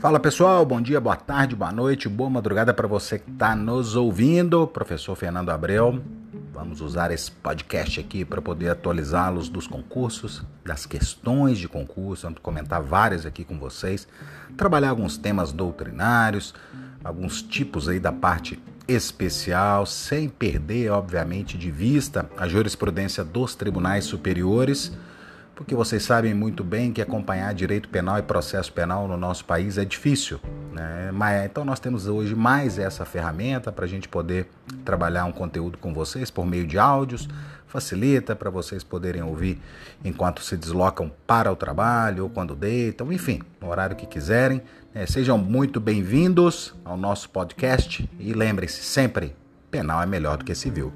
Fala pessoal, bom dia, boa tarde, boa noite, boa madrugada para você que está nos ouvindo. Professor Fernando Abreu, vamos usar esse podcast aqui para poder atualizá-los dos concursos, das questões de concurso, vamos comentar várias aqui com vocês, trabalhar alguns temas doutrinários, alguns tipos aí da parte especial, sem perder, obviamente, de vista a jurisprudência dos tribunais superiores porque vocês sabem muito bem que acompanhar direito penal e processo penal no nosso país é difícil. Né? Mas, então nós temos hoje mais essa ferramenta para a gente poder trabalhar um conteúdo com vocês por meio de áudios, facilita para vocês poderem ouvir enquanto se deslocam para o trabalho ou quando deitam, enfim, no horário que quiserem. Né? Sejam muito bem-vindos ao nosso podcast e lembrem-se sempre, penal é melhor do que civil.